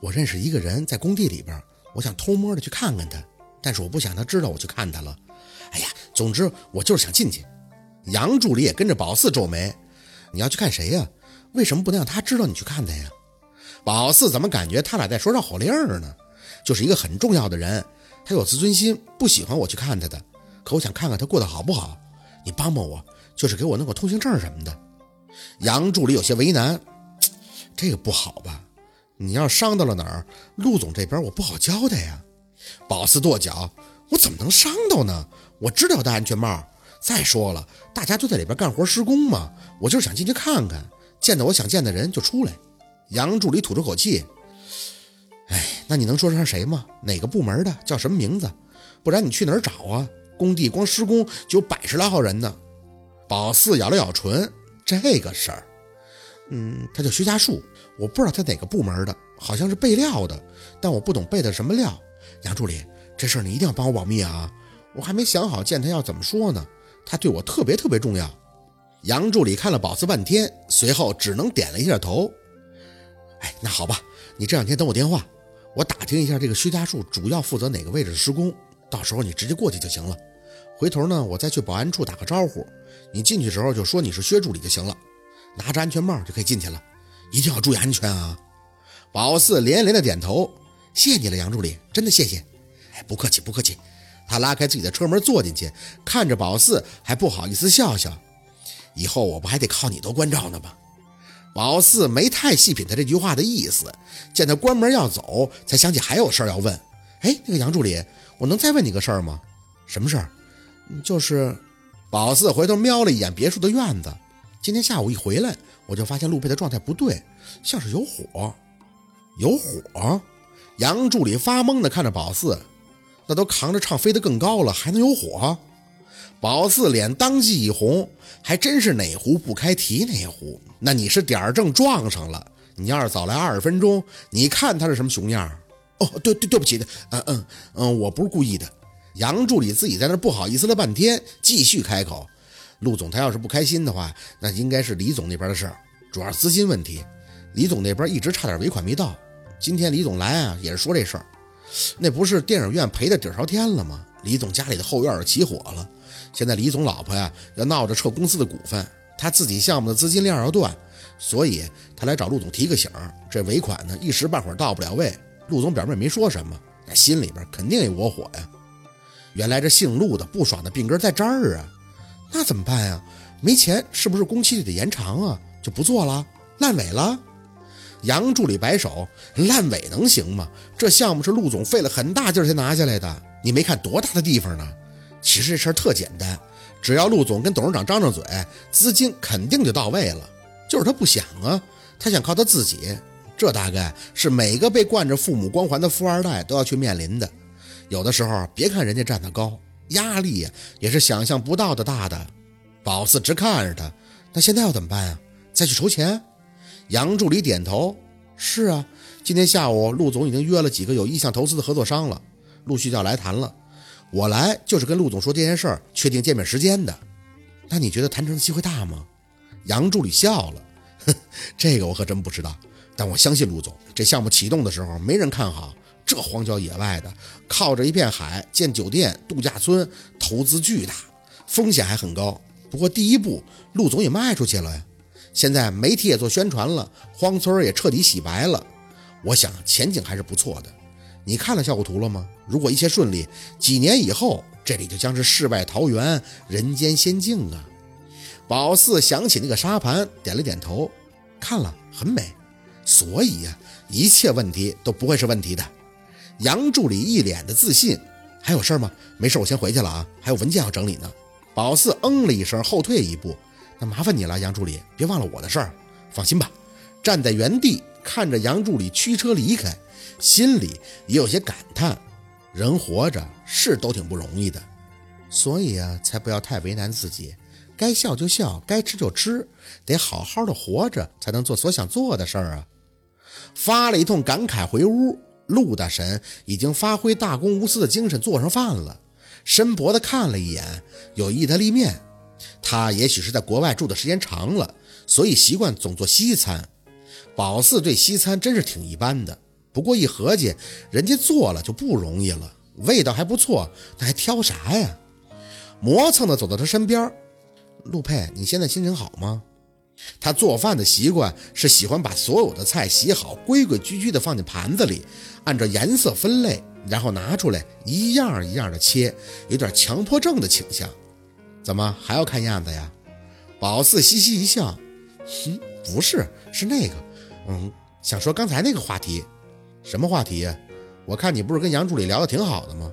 我认识一个人在工地里边，我想偷摸的去看看他，但是我不想他知道我去看他了。哎呀，总之我就是想进去。杨助理也跟着宝四皱眉：“你要去看谁呀？为什么不能让他知道你去看他呀？”宝四怎么感觉他俩在说绕口令呢？就是一个很重要的人，他有自尊心，不喜欢我去看他的。可我想看看他过得好不好，你帮帮我，就是给我弄个通行证什么的。杨助理有些为难：“ 这个不好吧？”你要伤到了哪儿，陆总这边我不好交代呀。宝四跺脚，我怎么能伤到呢？我知道戴安全帽。再说了，大家都在里边干活施工嘛，我就是想进去看看，见到我想见的人就出来。杨助理吐出口气，哎，那你能说是谁吗？哪个部门的？叫什么名字？不然你去哪儿找啊？工地光施工就有百十来号人呢。宝四咬了咬唇，这个事儿，嗯，他叫薛家树。我不知道他哪个部门的，好像是备料的，但我不懂备的什么料。杨助理，这事儿你一定要帮我保密啊！我还没想好见他要怎么说呢。他对我特别特别重要。杨助理看了宝四半天，随后只能点了一下头。哎，那好吧，你这两天等我电话，我打听一下这个薛家树主要负责哪个位置的施工，到时候你直接过去就行了。回头呢，我再去保安处打个招呼，你进去时候就说你是薛助理就行了，拿着安全帽就可以进去了。一定要注意安全啊！宝四连连的点头，谢谢你了，杨助理，真的谢谢。哎，不客气，不客气。他拉开自己的车门坐进去，看着宝四，还不好意思笑笑。以后我不还得靠你多关照呢吗？宝四没太细品他这句话的意思，见他关门要走，才想起还有事儿要问。哎，那个杨助理，我能再问你个事儿吗？什么事儿？就是，宝四回头瞄了一眼别墅的院子，今天下午一回来。我就发现陆佩的状态不对，像是有火，有火。杨助理发懵的看着宝四，那都扛着唱飞得更高了，还能有火？宝四脸当即一红，还真是哪壶不开提哪壶。那你是点儿正撞上了，你要是早来二十分钟，你看他是什么熊样？哦，对对对不起的，嗯嗯嗯，我不是故意的。杨助理自己在那不好意思了半天，继续开口。陆总他要是不开心的话，那应该是李总那边的事儿，主要资金问题。李总那边一直差点尾款没到，今天李总来啊，也是说这事儿。那不是电影院赔的底朝天了吗？李总家里的后院起火了，现在李总老婆呀要闹着撤公司的股份，他自己项目的资金链要断，所以他来找陆总提个醒儿。这尾款呢一时半会儿到不了位。陆总表面没说什么，那心里边肯定也窝火呀。原来这姓陆的不爽的病根在这儿啊。那怎么办呀？没钱是不是工期就得延长啊？就不做了，烂尾了。杨助理摆手，烂尾能行吗？这项目是陆总费了很大劲才拿下来的，你没看多大的地方呢？其实这事儿特简单，只要陆总跟董事长张张嘴，资金肯定就到位了。就是他不想啊，他想靠他自己。这大概是每个被惯着父母光环的富二代都要去面临的。有的时候，别看人家站得高。压力，也是想象不到的大的。宝四直看着他，那现在要怎么办啊？再去筹钱？杨助理点头，是啊，今天下午陆总已经约了几个有意向投资的合作商了，陆续就要来谈了。我来就是跟陆总说这件事儿，确定见面时间的。那你觉得谈成的机会大吗？杨助理笑了，哼，这个我可真不知道，但我相信陆总。这项目启动的时候，没人看好。这荒郊野外的，靠着一片海建酒店度假村，投资巨大，风险还很高。不过第一步，陆总也迈出去了呀。现在媒体也做宣传了，荒村也彻底洗白了。我想前景还是不错的。你看了效果图了吗？如果一切顺利，几年以后这里就将是世外桃源，人间仙境啊！宝四想起那个沙盘，点了点头，看了很美。所以呀，一切问题都不会是问题的。杨助理一脸的自信，还有事吗？没事，我先回去了啊，还有文件要整理呢。宝四嗯了一声，后退一步，那麻烦你了，杨助理，别忘了我的事儿。放心吧，站在原地看着杨助理驱车离开，心里也有些感叹：人活着是都挺不容易的，所以啊，才不要太为难自己，该笑就笑，该吃就吃，得好好的活着，才能做所想做的事儿啊。发了一通感慨回屋。陆大神已经发挥大公无私的精神，做上饭了。申博的看了一眼，有意大利面。他也许是在国外住的时间长了，所以习惯总做西餐。宝四对西餐真是挺一般的，不过一合计，人家做了就不容易了，味道还不错，那还挑啥呀？磨蹭的走到他身边，陆佩，你现在心情好吗？他做饭的习惯是喜欢把所有的菜洗好，规规矩矩的放进盘子里，按照颜色分类，然后拿出来一样一样的切，有点强迫症的倾向。怎么还要看样子呀？宝四嘻嘻一笑，哼，不是，是那个，嗯，想说刚才那个话题。什么话题呀？我看你不是跟杨助理聊得挺好的吗？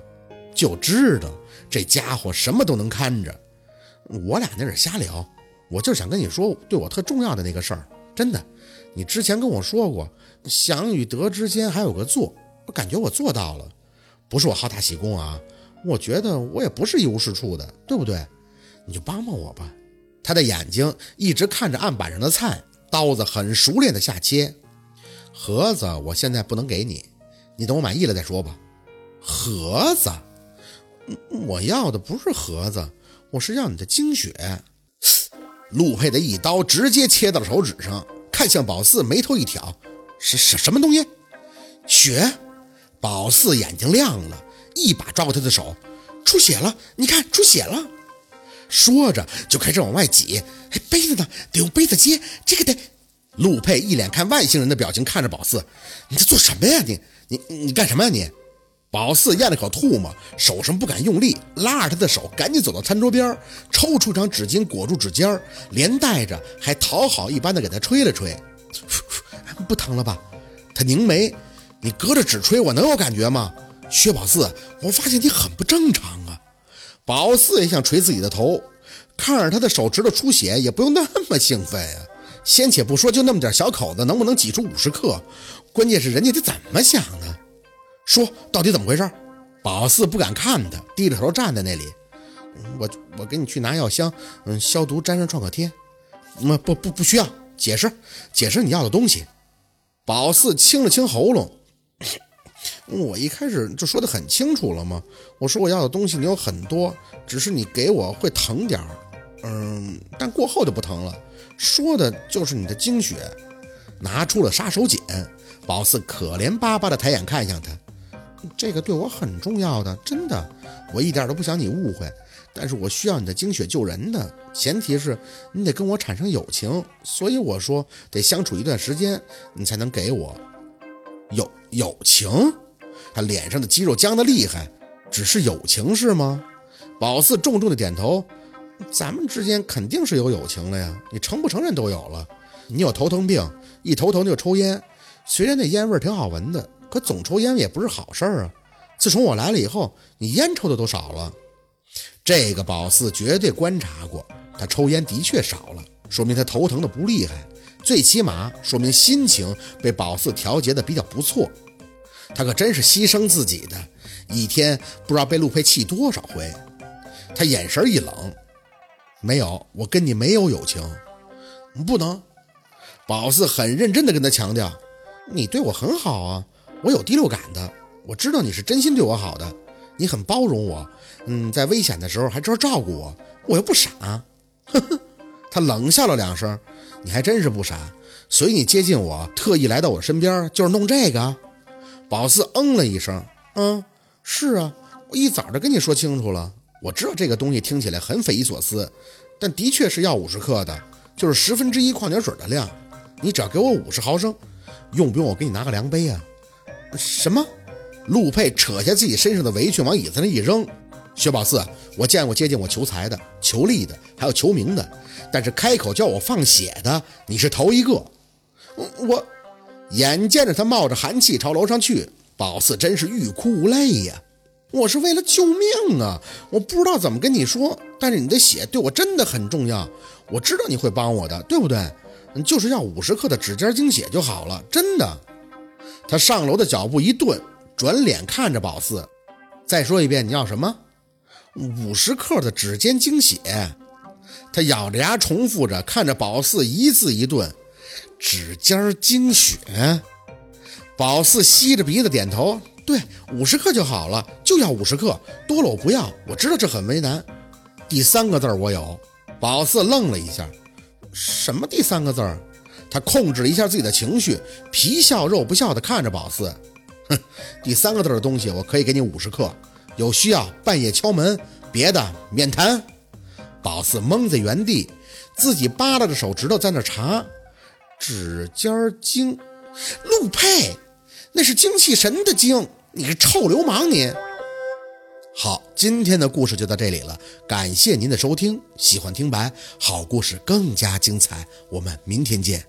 就知道这家伙什么都能看着。我俩那是瞎聊。我就想跟你说，对我特重要的那个事儿，真的，你之前跟我说过，想与得之间还有个做，我感觉我做到了，不是我好大喜功啊，我觉得我也不是一无是处的，对不对？你就帮帮我吧。他的眼睛一直看着案板上的菜，刀子很熟练的下切。盒子我现在不能给你，你等我满意了再说吧。盒子，我要的不是盒子，我是要你的精血。陆佩的一刀直接切到了手指上，看向宝四，眉头一挑：“是什什么东西？血？”宝四眼睛亮了，一把抓过他的手：“出血了！你看，出血了！”说着就开始往外挤。“哎，杯子呢？得用杯子接。这个得……”陆佩一脸看外星人的表情看着宝四：“你在做什么呀？你你你干什么呀？你？”宝四咽了口吐沫，手上不敢用力，拉着他的手赶紧走到餐桌边，抽出张纸巾裹住指尖，连带着还讨好一般的给他吹了吹。不疼了吧？他拧眉，你隔着纸吹，我能有感觉吗？薛宝四，我发现你很不正常啊！宝四也想捶自己的头，看着他的手指头出血，也不用那么兴奋啊。先且不说，就那么点小口子，能不能挤出五十克？关键是人家得怎么想呢？说到底怎么回事？宝四不敢看他，低着头站在那里。我我给你去拿药箱，嗯，消毒，粘上创可贴。那不不不需要解释，解释你要的东西。宝四清了清喉咙，我一开始就说的很清楚了吗？我说我要的东西你有很多，只是你给我会疼点儿，嗯，但过后就不疼了。说的就是你的精血。拿出了杀手锏，宝四可怜巴巴的抬眼看向他。这个对我很重要的，真的，我一点都不想你误会。但是我需要你的精血救人的，前提是你得跟我产生友情。所以我说得相处一段时间，你才能给我友友情。他脸上的肌肉僵得厉害，只是友情是吗？宝四重重的点头，咱们之间肯定是有友情了呀，你承不承认都有了。你有头疼病，一头疼就抽烟，虽然那烟味挺好闻的。可总抽烟也不是好事儿啊！自从我来了以后，你烟抽的都少了。这个宝四绝对观察过，他抽烟的确少了，说明他头疼的不厉害，最起码说明心情被宝四调节的比较不错。他可真是牺牲自己的，一天不知道被陆佩气多少回。他眼神一冷，没有，我跟你没有友情，不能。宝四很认真的跟他强调，你对我很好啊。我有第六感的，我知道你是真心对我好的，你很包容我，嗯，在危险的时候还知道照顾我，我又不傻。呵呵，他冷笑了两声，你还真是不傻，所以你接近我，特意来到我身边，就是弄这个。宝四嗯了一声，嗯，是啊，我一早就跟你说清楚了，我知道这个东西听起来很匪夷所思，但的确是要五十克的，就是十分之一矿泉水的量，你只要给我五十毫升，用不用我给你拿个量杯啊？什么？陆佩扯下自己身上的围裙，往椅子上一扔。薛宝四，我见过接近我求财的、求利的，还有求名的，但是开口叫我放血的，你是头一个。我眼见着他冒着寒气朝楼上去，宝四真是欲哭无泪呀！我是为了救命啊！我不知道怎么跟你说，但是你的血对我真的很重要。我知道你会帮我的，对不对？就是要五十克的指尖精血就好了，真的。他上楼的脚步一顿，转脸看着宝四，再说一遍，你要什么？五十克的指尖精血。他咬着牙重复着，看着宝四一字一顿：“指尖精血。”宝四吸着鼻子点头：“对，五十克就好了，就要五十克，多了我不要。我知道这很为难。”第三个字我有。宝四愣了一下：“什么第三个字？”他控制了一下自己的情绪，皮笑肉不笑地看着宝四。哼，第三个字的东西我可以给你五十克，有需要半夜敲门，别的免谈。宝四懵在原地，自己扒拉着手指头在那查，指尖精，陆佩，那是精气神的精，你个臭流氓你！好，今天的故事就到这里了，感谢您的收听，喜欢听白好故事更加精彩，我们明天见。